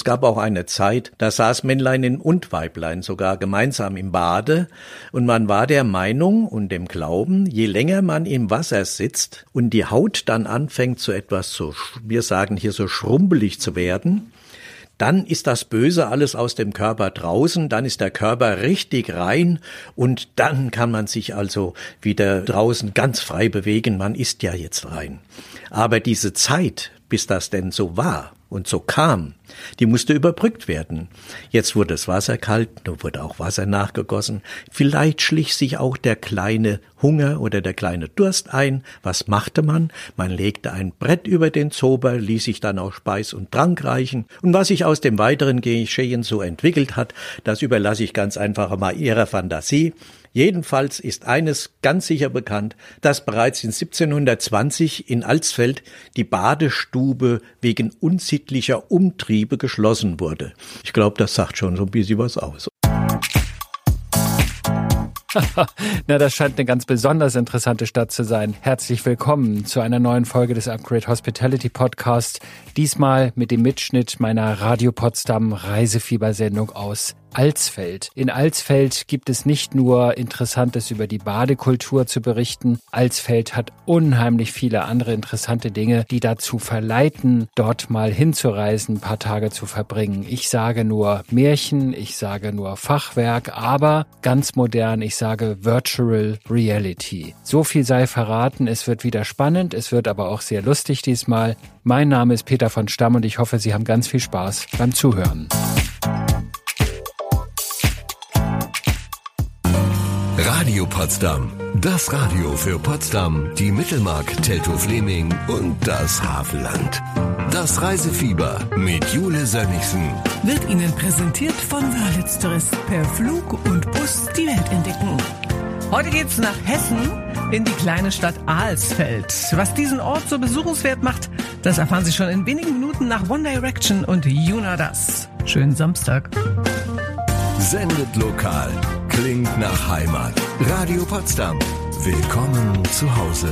Es gab auch eine Zeit, da saß Männlein und Weiblein sogar gemeinsam im Bade und man war der Meinung und dem Glauben, je länger man im Wasser sitzt und die Haut dann anfängt so etwas so, wir sagen hier so schrumpelig zu werden, dann ist das Böse alles aus dem Körper draußen, dann ist der Körper richtig rein und dann kann man sich also wieder draußen ganz frei bewegen, man ist ja jetzt rein. Aber diese Zeit, bis das denn so war, und so kam, die musste überbrückt werden. Jetzt wurde das Wasser kalt, nun wurde auch Wasser nachgegossen. Vielleicht schlich sich auch der kleine Hunger oder der kleine Durst ein. Was machte man? Man legte ein Brett über den Zober, ließ sich dann auch Speis und Trank reichen. Und was sich aus dem weiteren Geschehen so entwickelt hat, das überlasse ich ganz einfach mal Ihrer Fantasie. Jedenfalls ist eines ganz sicher bekannt, dass bereits in 1720 in Alsfeld die Badestube wegen unsittlicher Umtriebe geschlossen wurde. Ich glaube, das sagt schon so ein bisschen was aus. Na, das scheint eine ganz besonders interessante Stadt zu sein. Herzlich willkommen zu einer neuen Folge des Upgrade Hospitality Podcast. Diesmal mit dem Mitschnitt meiner Radio Potsdam Reisefiebersendung aus Alsfeld. In Alsfeld gibt es nicht nur Interessantes über die Badekultur zu berichten. Alsfeld hat unheimlich viele andere interessante Dinge, die dazu verleiten, dort mal hinzureisen, ein paar Tage zu verbringen. Ich sage nur Märchen, ich sage nur Fachwerk, aber ganz modern, ich sage Virtual Reality. So viel sei verraten, es wird wieder spannend, es wird aber auch sehr lustig diesmal. Mein Name ist Peter von Stamm und ich hoffe, Sie haben ganz viel Spaß beim Zuhören. Radio Potsdam. Das Radio für Potsdam, die Mittelmark, Teltow-Fleming und das Havelland. Das Reisefieber mit Jule Sönnigsen. Wird Ihnen präsentiert von Wörlitz Tourist per Flug und Bus die Welt entdecken. Heute geht's nach Hessen in die kleine Stadt Alsfeld. Was diesen Ort so besuchenswert macht, das erfahren Sie schon in wenigen Minuten nach One Direction und Juna Das. Schönen Samstag. Sendet lokal. Klingt nach Heimat. Radio Potsdam. Willkommen zu Hause.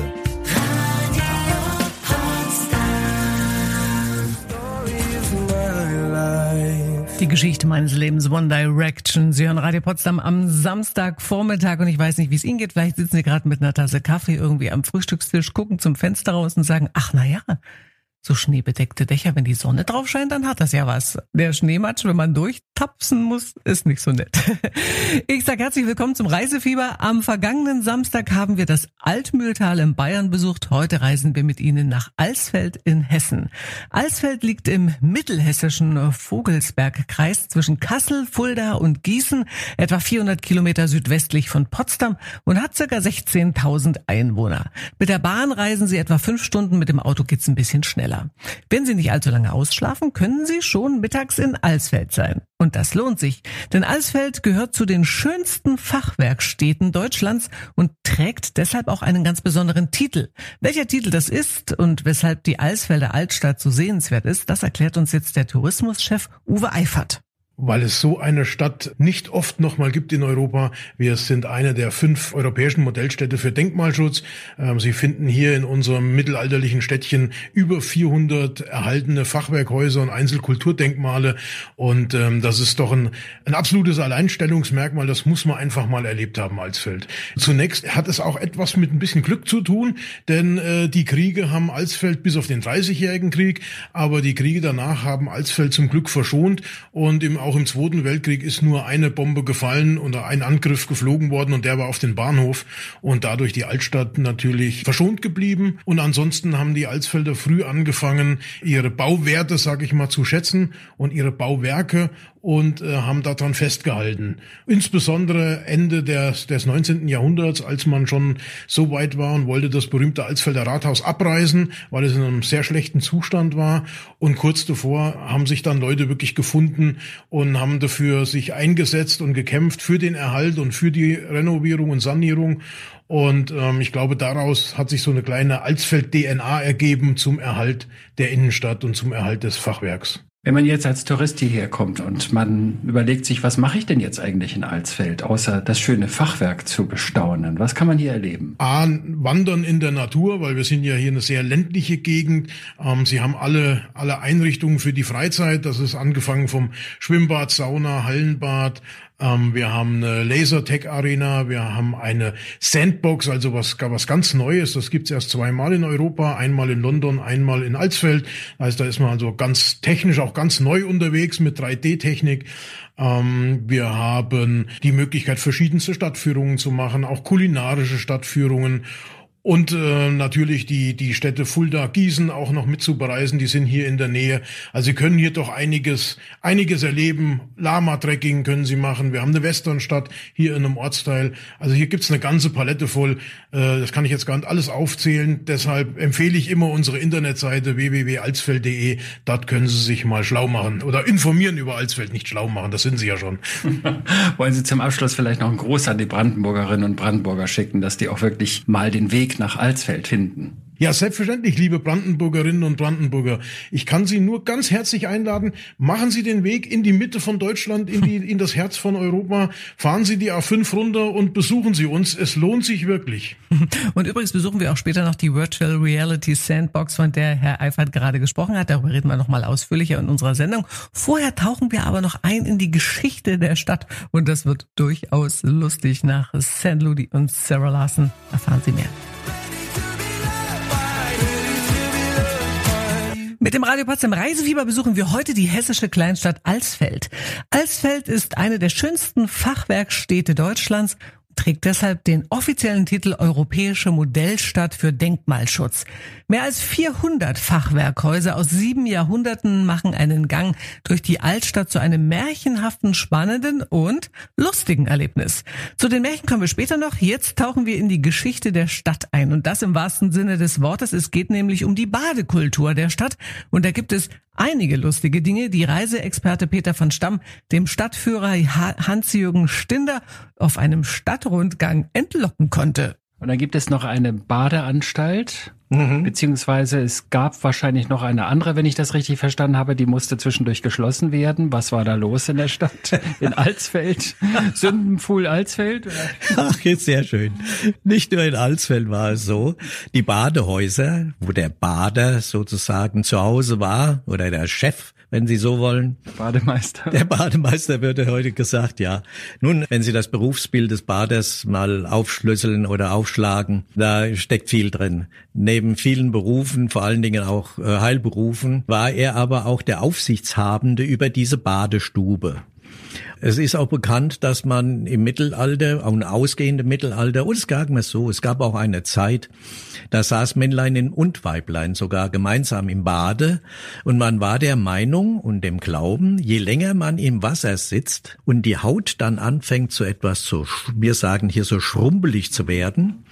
Die Geschichte meines Lebens, One Direction. Sie hören Radio Potsdam am Samstagvormittag und ich weiß nicht, wie es Ihnen geht. Vielleicht sitzen Sie gerade mit einer Tasse Kaffee irgendwie am Frühstückstisch, gucken zum Fenster raus und sagen, ach na ja, so schneebedeckte Dächer, wenn die Sonne drauf scheint, dann hat das ja was. Der Schneematsch, wenn man durchtapsen muss, ist nicht so nett. Ich sage herzlich willkommen zum Reisefieber. Am vergangenen Samstag haben wir das Altmühltal in Bayern besucht. Heute reisen wir mit Ihnen nach Alsfeld in Hessen. Alsfeld liegt im mittelhessischen Vogelsbergkreis zwischen Kassel, Fulda und Gießen, etwa 400 Kilometer südwestlich von Potsdam und hat circa 16.000 Einwohner. Mit der Bahn reisen Sie etwa fünf Stunden, mit dem Auto geht's ein bisschen schneller schneller. Wenn Sie nicht allzu lange ausschlafen, können Sie schon mittags in Alsfeld sein. Und das lohnt sich, denn Alsfeld gehört zu den schönsten Fachwerkstädten Deutschlands und trägt deshalb auch einen ganz besonderen Titel. Welcher Titel das ist und weshalb die Alsfelder Altstadt so sehenswert ist, das erklärt uns jetzt der Tourismuschef Uwe Eifert weil es so eine Stadt nicht oft nochmal gibt in Europa. Wir sind eine der fünf europäischen Modellstädte für Denkmalschutz. Ähm, Sie finden hier in unserem mittelalterlichen Städtchen über 400 erhaltene Fachwerkhäuser und Einzelkulturdenkmale. Und ähm, das ist doch ein, ein absolutes Alleinstellungsmerkmal. Das muss man einfach mal erlebt haben als Feld. Zunächst hat es auch etwas mit ein bisschen Glück zu tun, denn äh, die Kriege haben Alsfeld bis auf den 30-jährigen Krieg, aber die Kriege danach haben Alsfeld zum Glück verschont und im auch im Zweiten Weltkrieg ist nur eine Bombe gefallen oder ein Angriff geflogen worden und der war auf den Bahnhof und dadurch die Altstadt natürlich verschont geblieben. Und ansonsten haben die Alsfelder früh angefangen, ihre Bauwerte, sage ich mal, zu schätzen und ihre Bauwerke und äh, haben daran festgehalten. Insbesondere Ende des, des 19. Jahrhunderts, als man schon so weit war und wollte das berühmte Alsfelder Rathaus abreißen, weil es in einem sehr schlechten Zustand war. Und kurz davor haben sich dann Leute wirklich gefunden und haben dafür sich eingesetzt und gekämpft für den Erhalt und für die Renovierung und Sanierung. Und ähm, ich glaube, daraus hat sich so eine kleine Alsfeld-DNA ergeben zum Erhalt der Innenstadt und zum Erhalt des Fachwerks. Wenn man jetzt als Tourist hierher kommt und man überlegt sich, was mache ich denn jetzt eigentlich in Alsfeld, außer das schöne Fachwerk zu bestaunen? Was kann man hier erleben? A, wandern in der Natur, weil wir sind ja hier eine sehr ländliche Gegend. Ähm, Sie haben alle, alle Einrichtungen für die Freizeit. Das ist angefangen vom Schwimmbad, Sauna, Hallenbad, ähm, wir haben eine Lasertech-Arena, wir haben eine Sandbox, also was, was ganz Neues. Das gibt's erst zweimal in Europa, einmal in London, einmal in Alsfeld. Also da ist man also ganz technisch auch ganz neu unterwegs mit 3D-Technik. Ähm, wir haben die Möglichkeit, verschiedenste Stadtführungen zu machen, auch kulinarische Stadtführungen. Und äh, natürlich die, die Städte Fulda, Gießen auch noch mitzubereisen, die sind hier in der Nähe. Also Sie können hier doch einiges, einiges erleben. Lama-Trekking können Sie machen. Wir haben eine Westernstadt hier in einem Ortsteil. Also hier gibt's eine ganze Palette voll. Äh, das kann ich jetzt gar nicht alles aufzählen. Deshalb empfehle ich immer unsere Internetseite www.alsfeld.de. Dort können Sie sich mal schlau machen oder informieren über Alsfeld, nicht schlau machen. Das sind Sie ja schon. Wollen Sie zum Abschluss vielleicht noch einen Gruß an die Brandenburgerinnen und Brandenburger schicken, dass die auch wirklich mal den Weg Weg nach Alsfeld finden. Ja, selbstverständlich, liebe Brandenburgerinnen und Brandenburger. Ich kann Sie nur ganz herzlich einladen. Machen Sie den Weg in die Mitte von Deutschland, in, die, in das Herz von Europa. Fahren Sie die A5 runter und besuchen Sie uns. Es lohnt sich wirklich. Und übrigens besuchen wir auch später noch die Virtual Reality Sandbox, von der Herr Eifert gerade gesprochen hat. Darüber reden wir nochmal ausführlicher in unserer Sendung. Vorher tauchen wir aber noch ein in die Geschichte der Stadt. Und das wird durchaus lustig. Nach St. Ludi und Sarah Larson erfahren Sie mehr. Mit dem Radio Potsdam Reisefieber besuchen wir heute die hessische Kleinstadt Alsfeld. Alsfeld ist eine der schönsten Fachwerkstädte Deutschlands trägt deshalb den offiziellen Titel Europäische Modellstadt für Denkmalschutz. Mehr als 400 Fachwerkhäuser aus sieben Jahrhunderten machen einen Gang durch die Altstadt zu einem märchenhaften, spannenden und lustigen Erlebnis. Zu den Märchen kommen wir später noch. Jetzt tauchen wir in die Geschichte der Stadt ein und das im wahrsten Sinne des Wortes. Es geht nämlich um die Badekultur der Stadt und da gibt es einige lustige Dinge, die Reiseexperte Peter von Stamm dem Stadtführer Hans-Jürgen Stinder auf einem Stadtrundgang entlocken konnte. Und dann gibt es noch eine Badeanstalt, mhm. beziehungsweise es gab wahrscheinlich noch eine andere, wenn ich das richtig verstanden habe, die musste zwischendurch geschlossen werden. Was war da los in der Stadt? In Alsfeld? Sündenpfuhl Alsfeld? Ach, jetzt sehr schön. Nicht nur in Alsfeld war es so. Die Badehäuser, wo der Bader sozusagen zu Hause war oder der Chef, wenn Sie so wollen. Bademeister. Der Bademeister würde heute gesagt, ja. Nun, wenn Sie das Berufsbild des Baders mal aufschlüsseln oder aufschlagen, da steckt viel drin. Neben vielen Berufen, vor allen Dingen auch äh, Heilberufen, war er aber auch der Aufsichtshabende über diese Badestube. Es ist auch bekannt, dass man im Mittelalter, auch im ausgehenden Mittelalter, und es gab mir so, es gab auch eine Zeit, da saß Männlein und Weiblein sogar gemeinsam im Bade. Und man war der Meinung und dem Glauben, je länger man im Wasser sitzt und die Haut dann anfängt so etwas zu, wir sagen hier so schrumpelig zu werden,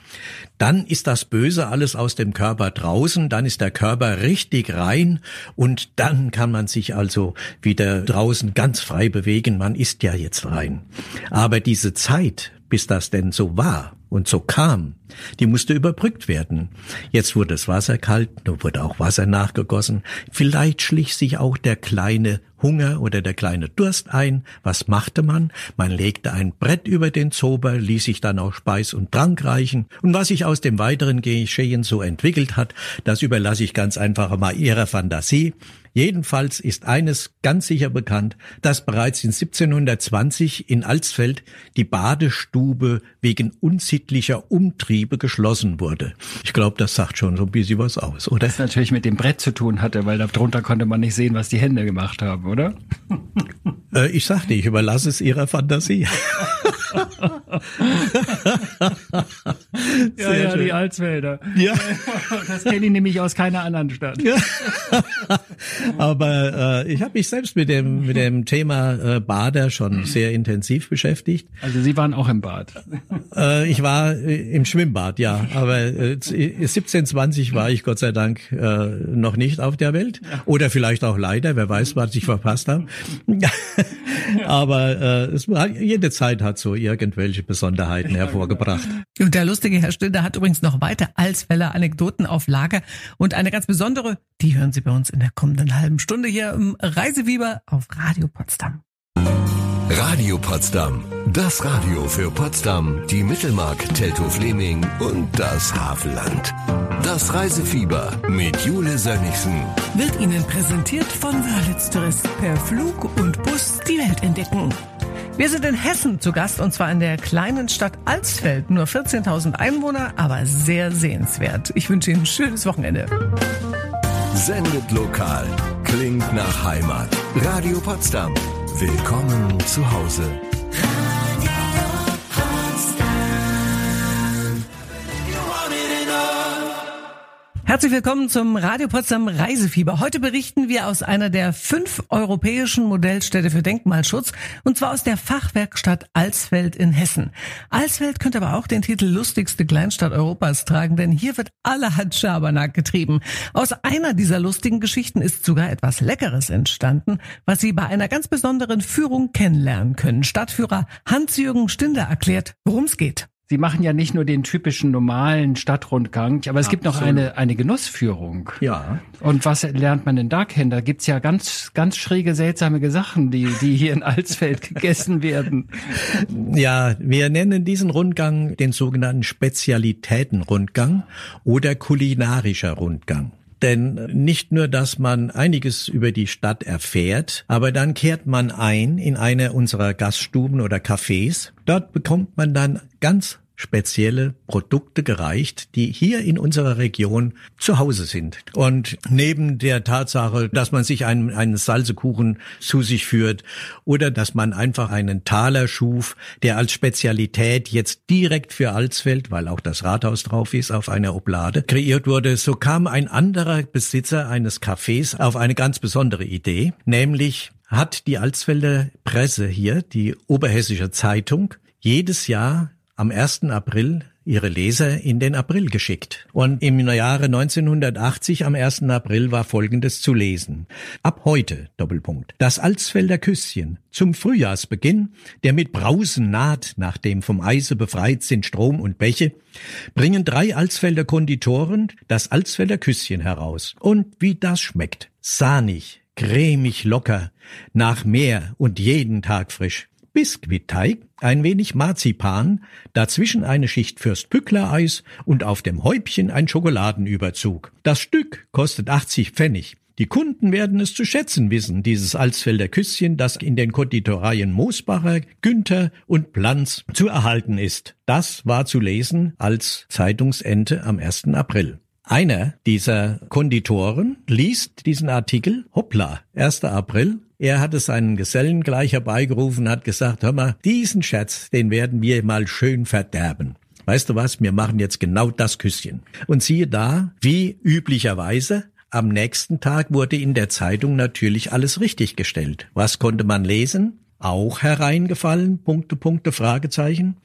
dann ist das Böse alles aus dem Körper draußen, dann ist der Körper richtig rein und dann kann man sich also wieder draußen ganz frei bewegen, man ist ja jetzt rein. Aber diese Zeit, bis das denn so war, und so kam, die musste überbrückt werden. Jetzt wurde das Wasser kalt, nun wurde auch Wasser nachgegossen. Vielleicht schlich sich auch der kleine Hunger oder der kleine Durst ein. Was machte man? Man legte ein Brett über den Zober, ließ sich dann auch Speis und Trank reichen. Und was sich aus dem weiteren Geschehen so entwickelt hat, das überlasse ich ganz einfach mal Ihrer Fantasie. Jedenfalls ist eines ganz sicher bekannt, dass bereits in 1720 in Alsfeld die Badestube wegen unsittlicher Umtriebe geschlossen wurde. Ich glaube, das sagt schon so ein bisschen was aus, oder? Das natürlich mit dem Brett zu tun hatte, weil darunter konnte man nicht sehen, was die Hände gemacht haben, oder? Äh, ich sagte, ich überlasse es Ihrer Fantasie. ja, ja, schön. die Alsfelder. Ja. Das kenne ich nämlich aus keiner anderen Stadt. Ja. Aber äh, ich habe mich selbst mit dem mit dem Thema äh, Bader schon sehr intensiv beschäftigt. Also Sie waren auch im Bad. Äh, ich war äh, im Schwimmbad, ja. Aber äh, 1720 war ich Gott sei Dank äh, noch nicht auf der Welt. Oder vielleicht auch leider, wer weiß, was ich verpasst habe. Aber äh, es, jede Zeit hat so irgendwelche Besonderheiten hervorgebracht. Und der lustige Herr Stiller hat übrigens noch weiter Alsfeller Anekdoten auf Lager. Und eine ganz besondere, die hören Sie bei uns in der kommenden halben Stunde hier im Reisewieber auf Radio Potsdam. Radio Potsdam. Das Radio für Potsdam, die Mittelmark, Teltow-Fleming und das Havelland. Das Reisefieber mit Jule Sönnigsen. Wird Ihnen präsentiert von Wörlitz Tourist. Per Flug und Bus die Welt entdecken. Wir sind in Hessen zu Gast und zwar in der kleinen Stadt Alsfeld. Nur 14.000 Einwohner, aber sehr sehenswert. Ich wünsche Ihnen ein schönes Wochenende. Sendet lokal. Klingt nach Heimat. Radio Potsdam. Willkommen zu Hause. Herzlich willkommen zum Radio Potsdam Reisefieber. Heute berichten wir aus einer der fünf europäischen Modellstädte für Denkmalschutz und zwar aus der Fachwerkstatt Alsfeld in Hessen. Alsfeld könnte aber auch den Titel lustigste Kleinstadt Europas tragen, denn hier wird allerhand Schabernack getrieben. Aus einer dieser lustigen Geschichten ist sogar etwas Leckeres entstanden, was Sie bei einer ganz besonderen Führung kennenlernen können. Stadtführer Hans-Jürgen Stinder erklärt, worum es geht. Sie machen ja nicht nur den typischen normalen Stadtrundgang, aber es Absolut. gibt noch eine, eine Genussführung. Ja. Und was lernt man denn da kennen? Da gibt's ja ganz, ganz schräge, seltsame Sachen, die, die hier in Alsfeld gegessen werden. Ja, wir nennen diesen Rundgang den sogenannten Spezialitätenrundgang oder kulinarischer Rundgang. Denn nicht nur, dass man einiges über die Stadt erfährt, aber dann kehrt man ein in eine unserer Gaststuben oder Cafés. Dort bekommt man dann ganz spezielle Produkte gereicht, die hier in unserer Region zu Hause sind. Und neben der Tatsache, dass man sich einen, einen Salzekuchen zu sich führt oder dass man einfach einen Taler schuf, der als Spezialität jetzt direkt für Alsfeld, weil auch das Rathaus drauf ist, auf einer Oblade kreiert wurde, so kam ein anderer Besitzer eines Cafés auf eine ganz besondere Idee, nämlich hat die Alsfelder Presse hier, die Oberhessische Zeitung, jedes Jahr am 1. April ihre Leser in den April geschickt. Und im Jahre 1980 am 1. April war Folgendes zu lesen. Ab heute, Doppelpunkt, das Alsfelder Küsschen zum Frühjahrsbeginn, der mit Brausen naht, nachdem vom Eise befreit sind Strom und Bäche, bringen drei Alsfelder Konditoren das Alsfelder Küsschen heraus. Und wie das schmeckt. Sahnig, cremig locker, nach Meer und jeden Tag frisch. Biskuitteig, ein wenig Marzipan, dazwischen eine Schicht Fürstpückler-Eis und auf dem Häubchen ein Schokoladenüberzug. Das Stück kostet 80 Pfennig. Die Kunden werden es zu schätzen wissen, dieses Alsfelder Küsschen, das in den Konditoreien Moosbacher, Günther und Planz zu erhalten ist. Das war zu lesen als Zeitungsente am 1. April. Einer dieser Konditoren liest diesen Artikel, hoppla, 1. April, er hatte seinen Gesellen gleich herbeigerufen, hat gesagt, hör mal, diesen Scherz, den werden wir mal schön verderben. Weißt du was, wir machen jetzt genau das Küsschen. Und siehe da, wie üblicherweise, am nächsten Tag wurde in der Zeitung natürlich alles richtig gestellt. Was konnte man lesen? Auch hereingefallen? Punkte, Punkte, Fragezeichen.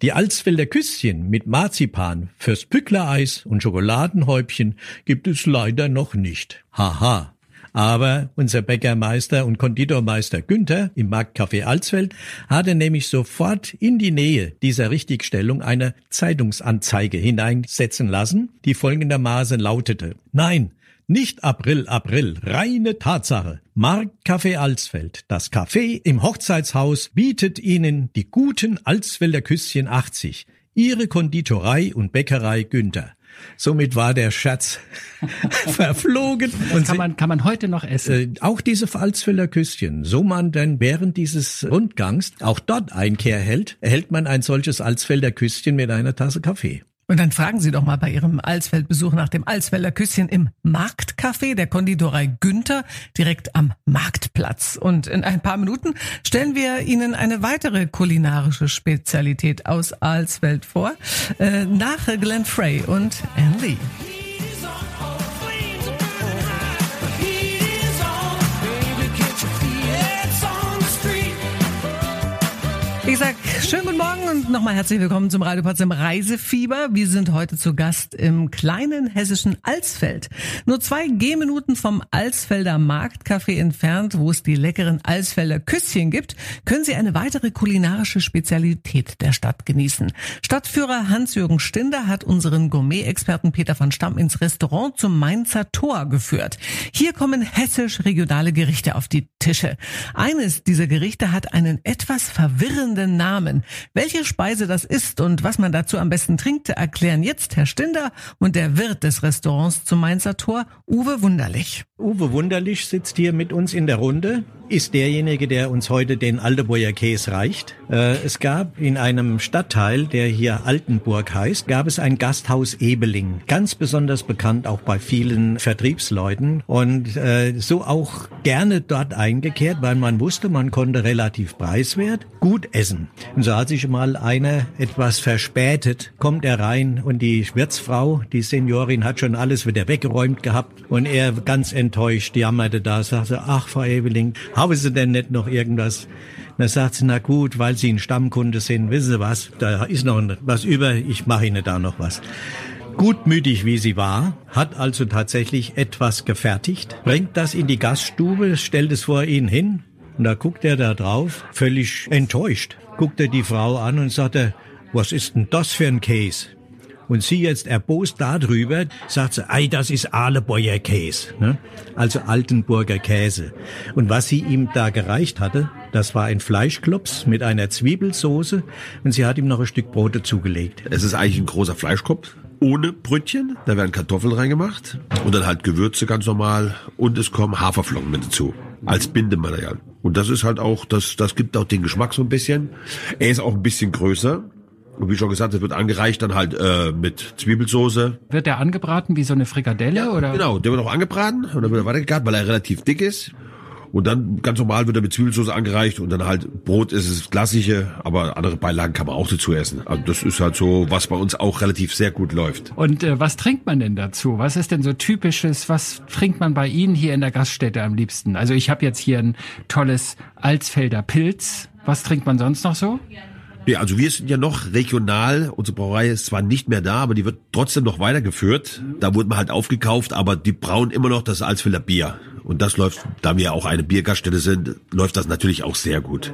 Die Alsfelder Küsschen mit Marzipan fürs Pücklereis und Schokoladenhäubchen gibt es leider noch nicht. Haha. Aber unser Bäckermeister und Konditormeister Günther im Marktcafé Alsfeld hatte nämlich sofort in die Nähe dieser Richtigstellung eine Zeitungsanzeige hineinsetzen lassen, die folgendermaßen lautete. Nein, nicht April, April, reine Tatsache. Marktcafé Alsfeld, das Café im Hochzeitshaus bietet Ihnen die guten Alsfelder Küsschen 80. Ihre Konditorei und Bäckerei Günther. Somit war der Schatz verflogen. Das kann man, kann man heute noch essen. Äh, auch diese Pfalzfelder Küsschen, so man denn während dieses Rundgangs auch dort Einkehr hält, erhält man ein solches Alsfelder Küsschen mit einer Tasse Kaffee. Und dann fragen Sie doch mal bei Ihrem Alsfeldbesuch nach dem Alsfelder Küsschen im Marktcafé der Konditorei Günther direkt am Marktplatz. Und in ein paar Minuten stellen wir Ihnen eine weitere kulinarische Spezialität aus Alsfeld vor, äh, nach Glenn Frey und Anne Lee. Schönen guten Morgen und nochmal herzlich willkommen zum Radio Potsdam Reisefieber. Wir sind heute zu Gast im kleinen hessischen Alsfeld. Nur zwei Gehminuten vom Alsfelder Marktcafé entfernt, wo es die leckeren Alsfelder Küsschen gibt, können Sie eine weitere kulinarische Spezialität der Stadt genießen. Stadtführer Hans-Jürgen Stinder hat unseren Gourmet-Experten Peter von Stamm ins Restaurant zum Mainzer Tor geführt. Hier kommen hessisch-regionale Gerichte auf die Tische. Eines dieser Gerichte hat einen etwas verwirrenden Namen. Welche Speise das ist und was man dazu am besten trinkt, erklären jetzt Herr Stinder und der Wirt des Restaurants zum Mainzer Tor, Uwe Wunderlich. Uwe Wunderlich sitzt hier mit uns in der Runde, ist derjenige, der uns heute den Aldeburger Käse reicht. Äh, es gab in einem Stadtteil, der hier Altenburg heißt, gab es ein Gasthaus Ebeling. Ganz besonders bekannt auch bei vielen Vertriebsleuten und äh, so auch gerne dort eingekehrt, weil man wusste, man konnte relativ preiswert gut essen. Und so hat sich mal einer etwas verspätet, kommt er rein und die Wirtsfrau, die Seniorin, hat schon alles wieder weggeräumt gehabt und er ganz enttäuscht jammerte da, sagte, ach Frau Ebeling, haben Sie denn nicht noch irgendwas? Da sagt sie, na gut, weil Sie ein Stammkunde sind, wissen Sie was, da ist noch was über, ich mache Ihnen da noch was. Gutmütig wie sie war, hat also tatsächlich etwas gefertigt, bringt das in die Gaststube, stellt es vor ihn hin und da guckt er da drauf, völlig enttäuscht, guckt er die Frau an und sagt er, was ist denn das für ein Case? Und sie jetzt erbost darüber, sagt sie, ei, das ist Ahlebäuer Käse, ne? also Altenburger Käse. Und was sie ihm da gereicht hatte, das war ein Fleischklops mit einer Zwiebelsoße und sie hat ihm noch ein Stück Brot dazugelegt. Es ist eigentlich ein großer Fleischkopf ohne Brötchen, da werden Kartoffeln reingemacht und dann halt Gewürze ganz normal und es kommen Haferflocken mit dazu als Bindematerial. Und das ist halt auch, das, das gibt auch den Geschmack so ein bisschen. Er ist auch ein bisschen größer. Und wie schon gesagt, es wird angereicht dann halt äh, mit Zwiebelsoße. Wird der angebraten wie so eine Frikadelle ja, oder? Genau, der wird auch angebraten und dann wird er weitergegart, weil er relativ dick ist. Und dann ganz normal wird er mit Zwiebelsauce angereicht und dann halt Brot ist es das klassische, aber andere Beilagen kann man auch dazu essen. Also das ist halt so, was bei uns auch relativ sehr gut läuft. Und äh, was trinkt man denn dazu? Was ist denn so typisches? Was trinkt man bei Ihnen hier in der Gaststätte am liebsten? Also ich habe jetzt hier ein tolles Alsfelder Pilz. Was trinkt man sonst noch so? Nee, also wir sind ja noch regional. Unsere Brauerei ist zwar nicht mehr da, aber die wird trotzdem noch weitergeführt. Da wurde man halt aufgekauft, aber die brauen immer noch das Alsfelder Bier. Und das läuft, da wir auch eine Biergaststätte sind, läuft das natürlich auch sehr gut.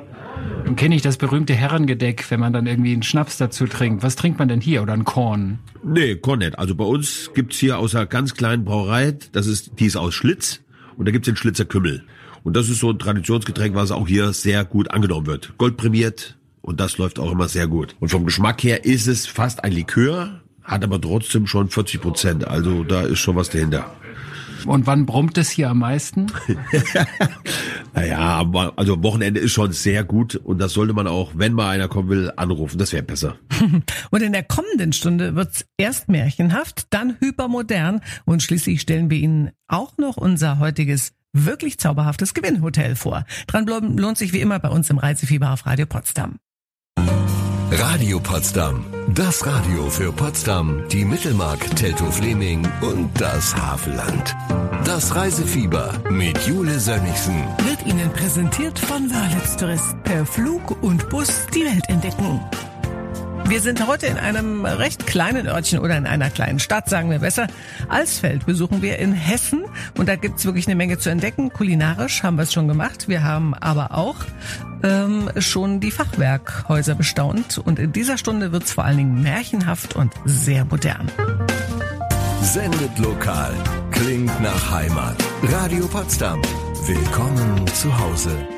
Nun kenne ich das berühmte Herrengedeck, wenn man dann irgendwie einen Schnaps dazu trinkt. Was trinkt man denn hier oder ein Korn? Nee, Korn nicht. Also bei uns gibt's hier aus einer ganz kleinen Brauerei, das ist, die ist aus Schlitz und da gibt's den Schlitzer Kümmel. Und das ist so ein Traditionsgetränk, was auch hier sehr gut angenommen wird. Goldprämiert und das läuft auch immer sehr gut. Und vom Geschmack her ist es fast ein Likör, hat aber trotzdem schon 40 Prozent. Also da ist schon was dahinter. Und wann brummt es hier am meisten? naja, aber also Wochenende ist schon sehr gut und das sollte man auch, wenn mal einer kommen will, anrufen. Das wäre besser. und in der kommenden Stunde wird's erst märchenhaft, dann hypermodern und schließlich stellen wir Ihnen auch noch unser heutiges wirklich zauberhaftes Gewinnhotel vor. Dranbleiben lohnt sich wie immer bei uns im Reisefieber auf Radio Potsdam. Radio Potsdam. Das Radio für Potsdam, die Mittelmark, Teltow-Fleming und das Havelland. Das Reisefieber mit Jule Sönnigsen. Wird Ihnen präsentiert von Wörlitz Tourist. Per Flug und Bus die Welt entdecken. Wir sind heute in einem recht kleinen Örtchen oder in einer kleinen Stadt, sagen wir besser. Alsfeld besuchen wir in Hessen und da gibt's wirklich eine Menge zu entdecken. Kulinarisch haben wir es schon gemacht. Wir haben aber auch ähm, schon die Fachwerkhäuser bestaunt und in dieser Stunde wird's vor allen Dingen märchenhaft und sehr modern. Sendet lokal. Klingt nach Heimat. Radio Potsdam. Willkommen zu Hause.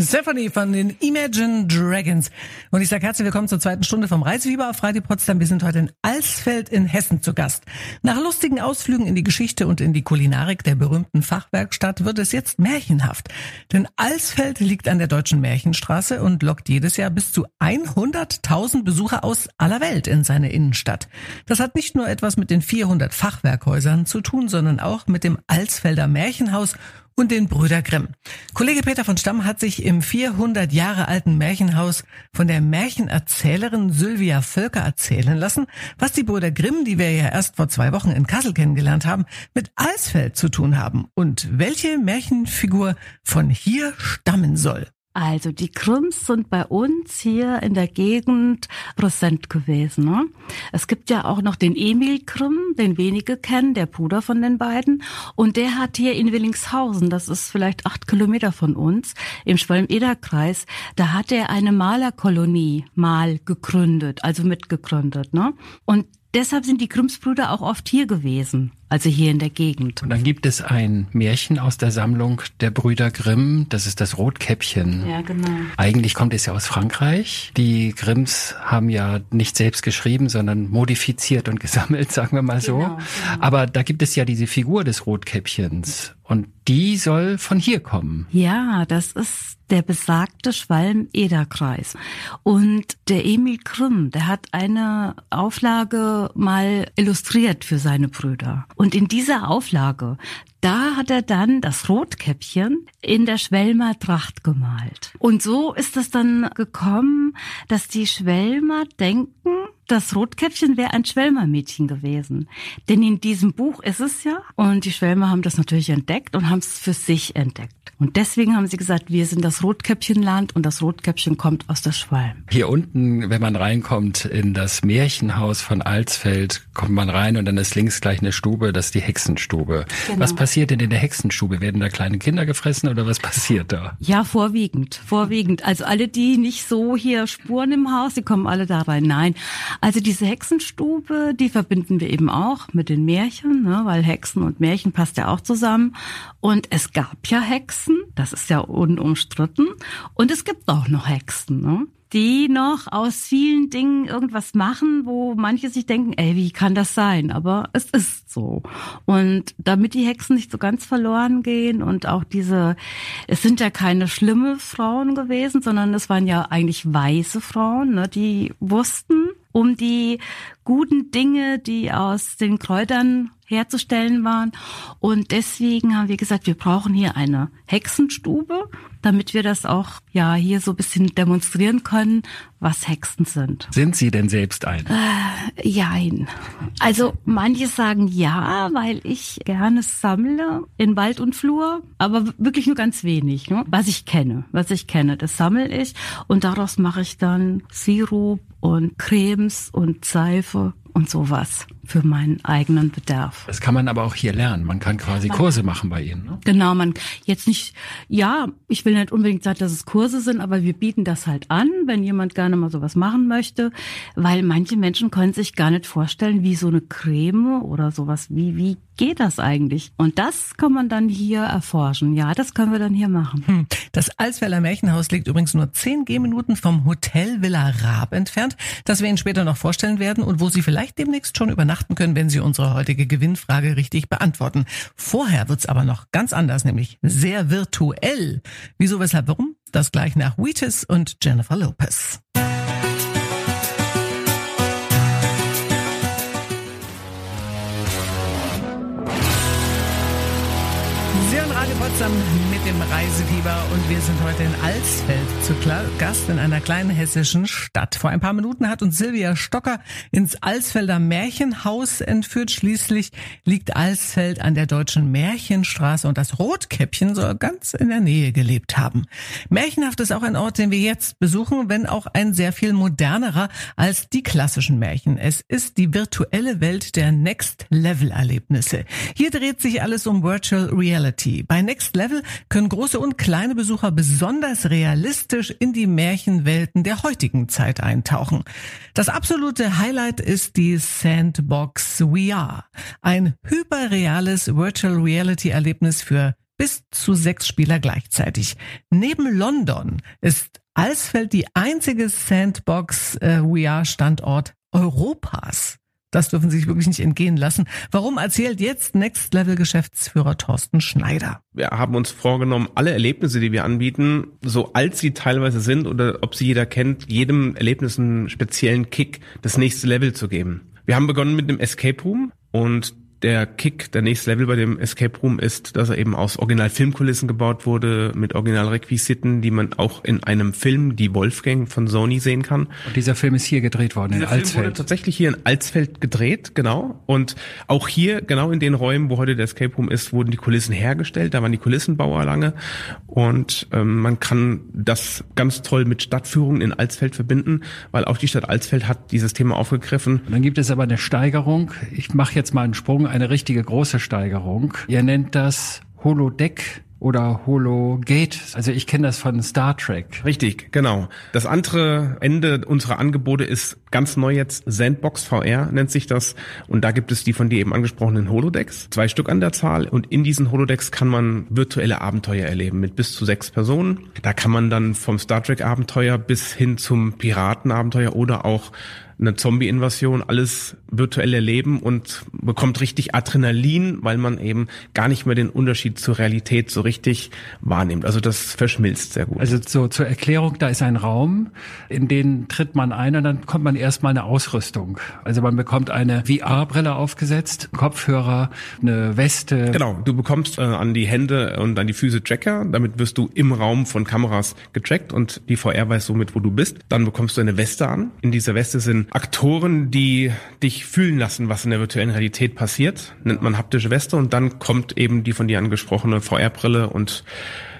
Stephanie von den Imagine Dragons. Und ich sage herzlich willkommen zur zweiten Stunde vom Reisefieber auf Radio Potsdam. Wir sind heute in Alsfeld in Hessen zu Gast. Nach lustigen Ausflügen in die Geschichte und in die Kulinarik der berühmten Fachwerkstatt wird es jetzt märchenhaft. Denn Alsfeld liegt an der deutschen Märchenstraße und lockt jedes Jahr bis zu 100.000 Besucher aus aller Welt in seine Innenstadt. Das hat nicht nur etwas mit den 400 Fachwerkhäusern zu tun, sondern auch mit dem Alsfelder Märchenhaus und den Brüder Grimm. Kollege Peter von Stamm hat sich im 400 Jahre alten Märchenhaus von der Märchenerzählerin Sylvia Völker erzählen lassen, was die Brüder Grimm, die wir ja erst vor zwei Wochen in Kassel kennengelernt haben, mit Alsfeld zu tun haben und welche Märchenfigur von hier stammen soll. Also die Grimms sind bei uns hier in der Gegend präsent gewesen. Ne? Es gibt ja auch noch den Emil Grimm, den wenige kennen, der Bruder von den beiden. Und der hat hier in Willingshausen, das ist vielleicht acht Kilometer von uns, im Schwalm-Eder-Kreis, da hat er eine Malerkolonie mal gegründet, also mitgegründet. Ne? Und deshalb sind die Grimmsbrüder auch oft hier gewesen also hier in der Gegend. Und dann gibt es ein Märchen aus der Sammlung der Brüder Grimm, das ist das Rotkäppchen. Ja, genau. Eigentlich kommt es ja aus Frankreich. Die Grimms haben ja nicht selbst geschrieben, sondern modifiziert und gesammelt, sagen wir mal so. Genau, genau. Aber da gibt es ja diese Figur des Rotkäppchens und die soll von hier kommen. Ja, das ist der besagte Schwalm-Eder-Kreis. Und der Emil Grimm, der hat eine Auflage mal illustriert für seine Brüder. Und in dieser Auflage, da hat er dann das Rotkäppchen in der Schwelmer Tracht gemalt. Und so ist es dann gekommen, dass die Schwelmer denken, das Rotkäppchen wäre ein Schwelmer-Mädchen gewesen. Denn in diesem Buch ist es ja. Und die Schwelmer haben das natürlich entdeckt und haben es für sich entdeckt. Und deswegen haben sie gesagt, wir sind das Rotkäppchenland und das Rotkäppchen kommt aus der Schwalm. Hier unten, wenn man reinkommt in das Märchenhaus von Alsfeld, kommt man rein und dann ist links gleich eine Stube, das ist die Hexenstube. Genau. Was passiert denn in der Hexenstube? Werden da kleine Kinder gefressen oder was passiert da? Ja, vorwiegend, vorwiegend. Also alle, die nicht so hier spuren im Haus, die kommen alle da rein. Nein, also diese Hexenstube, die verbinden wir eben auch mit den Märchen, ne, weil Hexen und Märchen passt ja auch zusammen. Und es gab ja Hexen, das ist ja unumstritten. Und es gibt auch noch Hexen. Ne? die noch aus vielen Dingen irgendwas machen, wo manche sich denken, ey, wie kann das sein? Aber es ist so. Und damit die Hexen nicht so ganz verloren gehen und auch diese, es sind ja keine schlimme Frauen gewesen, sondern es waren ja eigentlich weiße Frauen, ne, die wussten, um die guten Dinge, die aus den Kräutern herzustellen waren. Und deswegen haben wir gesagt, wir brauchen hier eine Hexenstube, damit wir das auch ja hier so ein bisschen demonstrieren können, was Hexen sind. Sind Sie denn selbst ein? Äh, jein. Also manche sagen ja, weil ich gerne sammle in Wald und Flur, aber wirklich nur ganz wenig. Ne? Was ich kenne, was ich kenne, das sammle ich und daraus mache ich dann Sirup und Cremes und Seife und sowas für meinen eigenen Bedarf. Das kann man aber auch hier lernen. Man kann quasi Kurse machen bei Ihnen. Ne? Genau, man jetzt nicht, ja, ich will nicht unbedingt sagen, dass es Kurse sind, aber wir bieten das halt an, wenn jemand gerne mal sowas machen möchte, weil manche Menschen können sich gar nicht vorstellen, wie so eine Creme oder sowas, wie, wie geht das eigentlich? Und das kann man dann hier erforschen. Ja, das können wir dann hier machen. Hm. Das Alsfelder Märchenhaus liegt übrigens nur 10 Gehminuten vom Hotel Villa Raab entfernt, das wir Ihnen später noch vorstellen werden und wo Sie vielleicht demnächst schon übernachten können, wenn Sie unsere heutige Gewinnfrage richtig beantworten. Vorher wird's aber noch ganz anders, nämlich sehr virtuell. Wieso, weshalb, warum? Das gleich nach Wheatus und Jennifer Lopez. Potsdam mit dem Reisefieber und wir sind heute in Alsfeld zu Gast in einer kleinen hessischen Stadt. Vor ein paar Minuten hat uns Silvia Stocker ins Alsfelder Märchenhaus entführt. Schließlich liegt Alsfeld an der deutschen Märchenstraße und das Rotkäppchen soll ganz in der Nähe gelebt haben. Märchenhaft ist auch ein Ort, den wir jetzt besuchen, wenn auch ein sehr viel modernerer als die klassischen Märchen. Es ist die virtuelle Welt der Next Level Erlebnisse. Hier dreht sich alles um Virtual. Reality. Bei Next Level können große und kleine Besucher besonders realistisch in die Märchenwelten der heutigen Zeit eintauchen. Das absolute Highlight ist die Sandbox VR. Ein hyperreales Virtual Reality Erlebnis für bis zu sechs Spieler gleichzeitig. Neben London ist Alsfeld die einzige Sandbox äh, VR Standort Europas. Das dürfen Sie sich wirklich nicht entgehen lassen. Warum erzählt jetzt Next Level Geschäftsführer Thorsten Schneider? Wir haben uns vorgenommen, alle Erlebnisse, die wir anbieten, so alt sie teilweise sind oder ob sie jeder kennt, jedem Erlebnis einen speziellen Kick, das nächste Level zu geben. Wir haben begonnen mit einem Escape Room und der Kick, der nächste Level bei dem Escape Room ist, dass er eben aus Original-Filmkulissen gebaut wurde, mit Originalrequisiten, die man auch in einem Film, die Wolfgang von Sony sehen kann. Und dieser Film ist hier gedreht worden, dieser in Alsfeld. Film wurde tatsächlich hier in Alsfeld gedreht, genau. Und auch hier, genau in den Räumen, wo heute der Escape Room ist, wurden die Kulissen hergestellt. Da waren die Kulissenbauer lange. Und ähm, man kann das ganz toll mit Stadtführungen in Alsfeld verbinden, weil auch die Stadt Alsfeld hat dieses Thema aufgegriffen. Und dann gibt es aber eine Steigerung. Ich mache jetzt mal einen Sprung, eine richtige große Steigerung. Ihr nennt das Holodeck oder Hologate. Also ich kenne das von Star Trek. Richtig, genau. Das andere Ende unserer Angebote ist ganz neu jetzt Sandbox VR nennt sich das und da gibt es die von dir eben angesprochenen Holodecks, zwei Stück an der Zahl und in diesen Holodecks kann man virtuelle Abenteuer erleben mit bis zu sechs Personen. Da kann man dann vom Star Trek Abenteuer bis hin zum Piratenabenteuer oder auch eine Zombie-Invasion, alles virtuell erleben und bekommt richtig Adrenalin, weil man eben gar nicht mehr den Unterschied zur Realität so richtig wahrnimmt. Also das verschmilzt sehr gut. Also so zur Erklärung, da ist ein Raum, in den tritt man ein und dann kommt man erstmal eine Ausrüstung. Also man bekommt eine VR-Brille aufgesetzt, Kopfhörer, eine Weste. Genau, du bekommst äh, an die Hände und an die Füße Tracker, damit wirst du im Raum von Kameras getrackt und die VR weiß somit, wo du bist. Dann bekommst du eine Weste an. In dieser Weste sind Aktoren, die dich fühlen lassen, was in der virtuellen Realität passiert, nennt man haptische Weste und dann kommt eben die von dir angesprochene VR-Brille und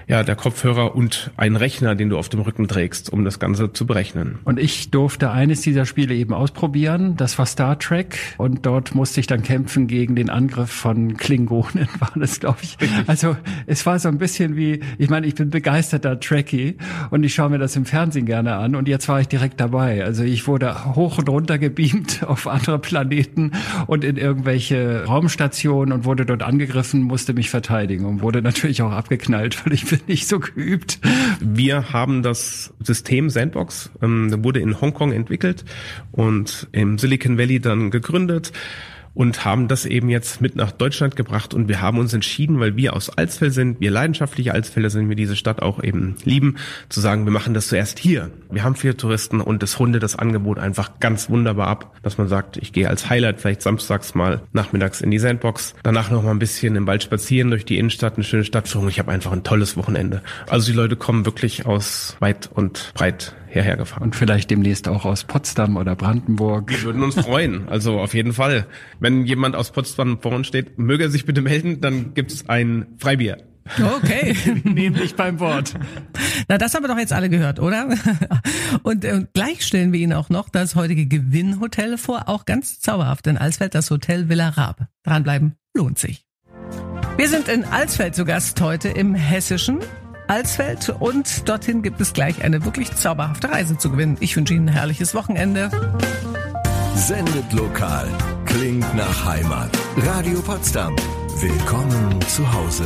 ja, der Kopfhörer und ein Rechner, den du auf dem Rücken trägst, um das Ganze zu berechnen. Und ich durfte eines dieser Spiele eben ausprobieren. Das war Star Trek. Und dort musste ich dann kämpfen gegen den Angriff von Klingonen, war das, glaube ich. Also es war so ein bisschen wie, ich meine, ich bin begeisterter Trekkie und ich schaue mir das im Fernsehen gerne an. Und jetzt war ich direkt dabei. Also ich wurde hoch und runter gebeamt auf andere Planeten und in irgendwelche Raumstationen und wurde dort angegriffen, musste mich verteidigen und wurde natürlich auch abgeknallt, weil ich nicht so geübt. Wir haben das System Sandbox, ähm, wurde in Hongkong entwickelt und im Silicon Valley dann gegründet und haben das eben jetzt mit nach Deutschland gebracht und wir haben uns entschieden, weil wir aus Alsfeld sind, wir leidenschaftliche Alsfelder sind, wir diese Stadt auch eben lieben, zu sagen, wir machen das zuerst hier. Wir haben viele Touristen und es rundet das Angebot einfach ganz wunderbar ab, dass man sagt, ich gehe als Highlight vielleicht samstags mal nachmittags in die Sandbox, danach noch mal ein bisschen im Wald spazieren durch die Innenstadt, eine schöne Stadtführung. Ich habe einfach ein tolles Wochenende. Also die Leute kommen wirklich aus weit und breit hierher gefahren. Und vielleicht demnächst auch aus Potsdam oder Brandenburg. Wir würden uns freuen, also auf jeden Fall. Wenn jemand aus Potsdam vor uns steht, möge er sich bitte melden, dann gibt's ein Freibier. Okay. Nehme ich beim Wort. Na, das haben wir doch jetzt alle gehört, oder? Und äh, gleich stellen wir Ihnen auch noch das heutige Gewinnhotel vor, auch ganz zauberhaft in Alsfeld, das Hotel Villa Raab. Dranbleiben lohnt sich. Wir sind in Alsfeld zu Gast heute im Hessischen. Alsfeld und dorthin gibt es gleich eine wirklich zauberhafte Reise zu gewinnen. Ich wünsche Ihnen ein herrliches Wochenende. Sendet lokal. Klingt nach Heimat. Radio Potsdam. Willkommen zu Hause.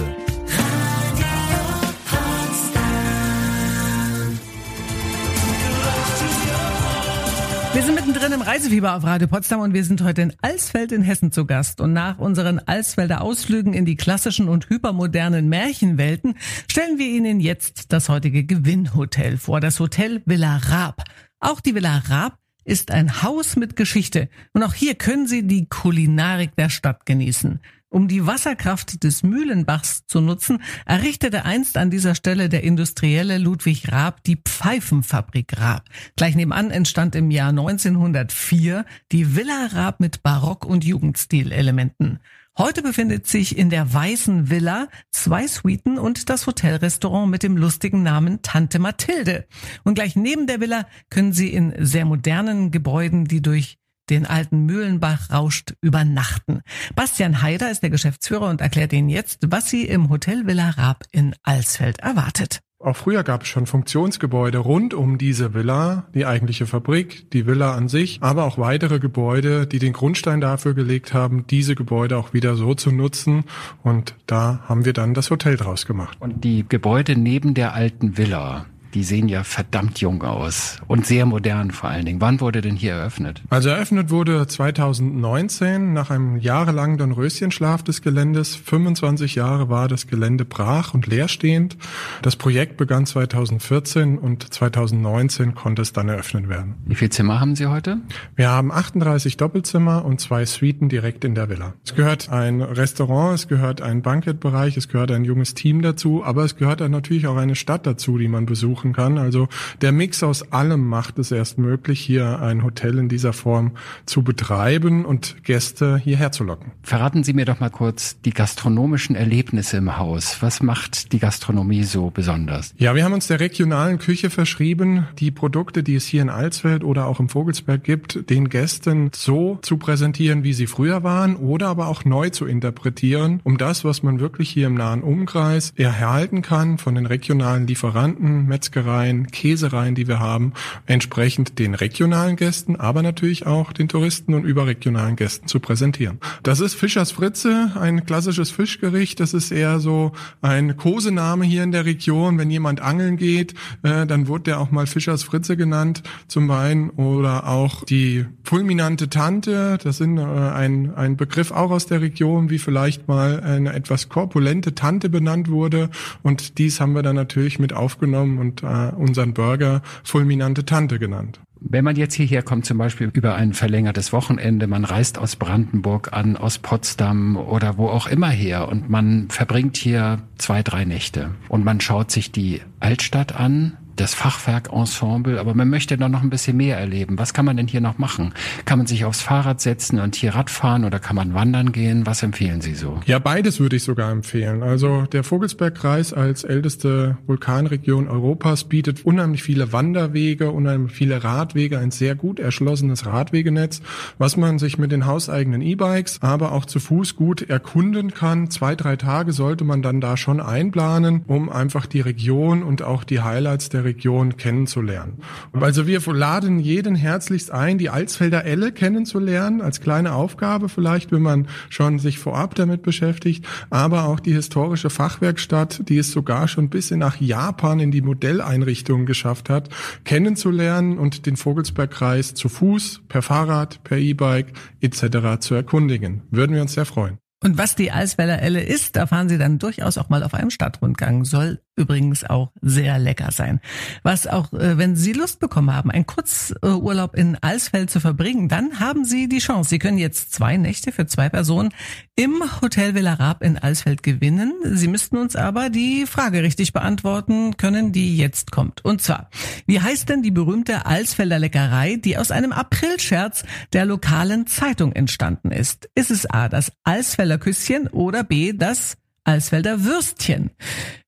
Wir sind mittendrin im Reisefieber auf Radio Potsdam und wir sind heute in Alsfeld in Hessen zu Gast. Und nach unseren Alsfelder Ausflügen in die klassischen und hypermodernen Märchenwelten stellen wir Ihnen jetzt das heutige Gewinnhotel vor, das Hotel Villa Raab. Auch die Villa Raab ist ein Haus mit Geschichte und auch hier können Sie die Kulinarik der Stadt genießen. Um die Wasserkraft des Mühlenbachs zu nutzen, errichtete einst an dieser Stelle der Industrielle Ludwig Raab die Pfeifenfabrik Raab. Gleich nebenan entstand im Jahr 1904 die Villa Raab mit Barock- und Jugendstilelementen. Heute befindet sich in der Weißen Villa zwei Suiten und das Hotelrestaurant mit dem lustigen Namen Tante Mathilde. Und gleich neben der Villa können Sie in sehr modernen Gebäuden, die durch den alten Mühlenbach rauscht, übernachten. Bastian Haider ist der Geschäftsführer und erklärt Ihnen jetzt, was Sie im Hotel Villa Raab in Alsfeld erwartet. Auch früher gab es schon Funktionsgebäude rund um diese Villa, die eigentliche Fabrik, die Villa an sich, aber auch weitere Gebäude, die den Grundstein dafür gelegt haben, diese Gebäude auch wieder so zu nutzen. Und da haben wir dann das Hotel draus gemacht. Und die Gebäude neben der alten Villa, die sehen ja verdammt jung aus und sehr modern vor allen Dingen. Wann wurde denn hier eröffnet? Also eröffnet wurde 2019 nach einem jahrelangen Dornröschenschlaf des Geländes. 25 Jahre war das Gelände brach und leerstehend. Das Projekt begann 2014 und 2019 konnte es dann eröffnet werden. Wie viele Zimmer haben Sie heute? Wir haben 38 Doppelzimmer und zwei Suiten direkt in der Villa. Es gehört ein Restaurant, es gehört ein Bankettbereich, es gehört ein junges Team dazu, aber es gehört dann natürlich auch eine Stadt dazu, die man besuchen kann. Also der Mix aus allem macht es erst möglich, hier ein Hotel in dieser Form zu betreiben und Gäste hierher zu locken. Verraten Sie mir doch mal kurz die gastronomischen Erlebnisse im Haus. Was macht die Gastronomie so besonders? Ja, wir haben uns der regionalen Küche verschrieben, die Produkte, die es hier in Alsfeld oder auch im Vogelsberg gibt, den Gästen so zu präsentieren, wie sie früher waren oder aber auch neu zu interpretieren, um das, was man wirklich hier im nahen Umkreis erhalten kann von den regionalen Lieferanten, Metzgereien, Käsereien, die wir haben, entsprechend den regionalen Gästen, aber natürlich auch den Touristen und überregionalen Gästen zu präsentieren. Das ist Fischers Fritze, ein klassisches Fischgericht. Das ist eher so ein Kosename hier in der Region. Wenn jemand angeln geht, äh, dann wird der auch mal Fischers Fritze genannt, zum einen oder auch die fulminante Tante. Das sind äh, ein, ein Begriff auch aus der Region, wie vielleicht mal eine etwas korpulente Tante benannt wurde. Und dies haben wir dann natürlich mit aufgenommen und äh, unseren Burger fulminante Tante genannt. Wenn man jetzt hierher kommt, zum Beispiel über ein verlängertes Wochenende, man reist aus Brandenburg an, aus Potsdam oder wo auch immer her und man verbringt hier zwei, drei Nächte und man schaut sich die Altstadt an, das Fachwerkensemble, aber man möchte da noch ein bisschen mehr erleben. Was kann man denn hier noch machen? Kann man sich aufs Fahrrad setzen und hier Radfahren oder kann man wandern gehen? Was empfehlen Sie so? Ja, beides würde ich sogar empfehlen. Also der Vogelsbergkreis als älteste Vulkanregion Europas bietet unheimlich viele Wanderwege, unheimlich viele Radwege, ein sehr gut erschlossenes Radwegenetz, was man sich mit den hauseigenen E-Bikes, aber auch zu Fuß gut erkunden kann. Zwei, drei Tage sollte man dann da schon einplanen, um einfach die Region und auch die Highlights der Region kennenzulernen. Also wir laden jeden herzlichst ein, die Alsfelder Elle kennenzulernen, als kleine Aufgabe vielleicht, wenn man schon sich vorab damit beschäftigt, aber auch die historische Fachwerkstatt, die es sogar schon bis nach Japan in die Modelleinrichtungen geschafft hat, kennenzulernen und den Vogelsbergkreis zu Fuß, per Fahrrad, per E-Bike etc. zu erkundigen. Würden wir uns sehr freuen. Und was die Eisfelder Elle ist, erfahren Sie dann durchaus auch mal auf einem Stadtrundgang. Soll übrigens auch sehr lecker sein. Was auch, äh, wenn Sie Lust bekommen haben, einen Kurzurlaub in Alsfeld zu verbringen, dann haben Sie die Chance. Sie können jetzt zwei Nächte für zwei Personen im Hotel Villa Raab in Alsfeld gewinnen. Sie müssten uns aber die Frage richtig beantworten können, die jetzt kommt. Und zwar, wie heißt denn die berühmte Alsfelder Leckerei, die aus einem Aprilscherz der lokalen Zeitung entstanden ist? Ist es A, das Alsfelder Küsschen oder B, das Alsfelder Würstchen.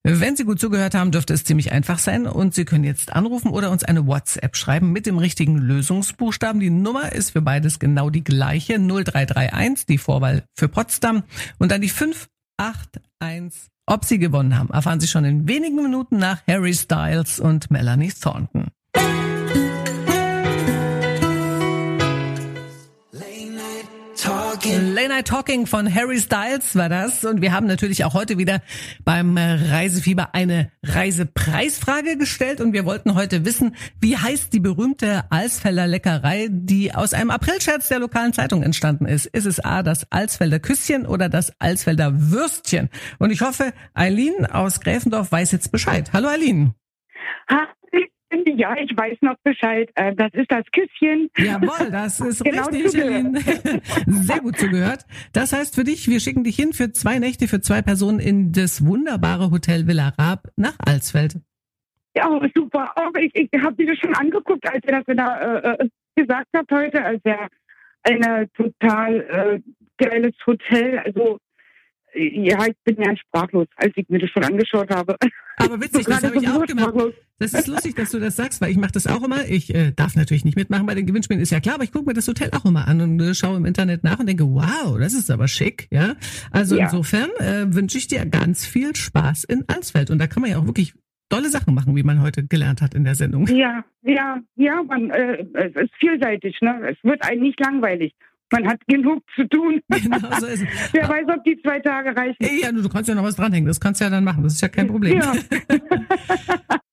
Wenn Sie gut zugehört haben, dürfte es ziemlich einfach sein und Sie können jetzt anrufen oder uns eine WhatsApp schreiben mit dem richtigen Lösungsbuchstaben. Die Nummer ist für beides genau die gleiche, 0331, die Vorwahl für Potsdam und dann die 581. Ob Sie gewonnen haben, erfahren Sie schon in wenigen Minuten nach Harry Styles und Melanie Thornton. Late Night Talking von Harry Styles war das. Und wir haben natürlich auch heute wieder beim Reisefieber eine Reisepreisfrage gestellt. Und wir wollten heute wissen, wie heißt die berühmte Alsfelder Leckerei, die aus einem Aprilscherz der lokalen Zeitung entstanden ist. Ist es A, das Alsfelder Küsschen oder das Alsfelder Würstchen? Und ich hoffe, Eileen aus Gräfendorf weiß jetzt Bescheid. Hallo Eileen. Ja, ich weiß noch Bescheid. Äh, das ist das Küsschen. Jawohl, das ist genau richtig. Sehr gut zugehört. Das heißt für dich, wir schicken dich hin für zwei Nächte, für zwei Personen in das wunderbare Hotel Villa Raab nach Alsfeld. Ja, super. Oh, ich ich habe dir das schon angeguckt, als ihr das da äh, äh, gesagt habt heute. Also ja, ein total äh, geiles Hotel. Also ja, ich bin ja sprachlos, als ich mir das schon angeschaut habe. Aber witzig, das habe ich auch gemacht. Das ist lustig, dass du das sagst, weil ich mache das auch immer. Ich äh, darf natürlich nicht mitmachen bei den Gewinnspielen, ist ja klar, aber ich gucke mir das Hotel auch immer an und äh, schaue im Internet nach und denke, wow, das ist aber schick, ja. Also ja. insofern äh, wünsche ich dir ganz viel Spaß in Alsfeld und da kann man ja auch wirklich tolle Sachen machen, wie man heute gelernt hat in der Sendung. Ja, ja, ja, man, äh, es ist vielseitig, ne? Es wird einem nicht langweilig man hat genug zu tun. Genau so ist es. Wer weiß, ob die zwei Tage reichen. Ja, du, du kannst ja noch was dranhängen. Das kannst du ja dann machen. Das ist ja kein Problem. Ja.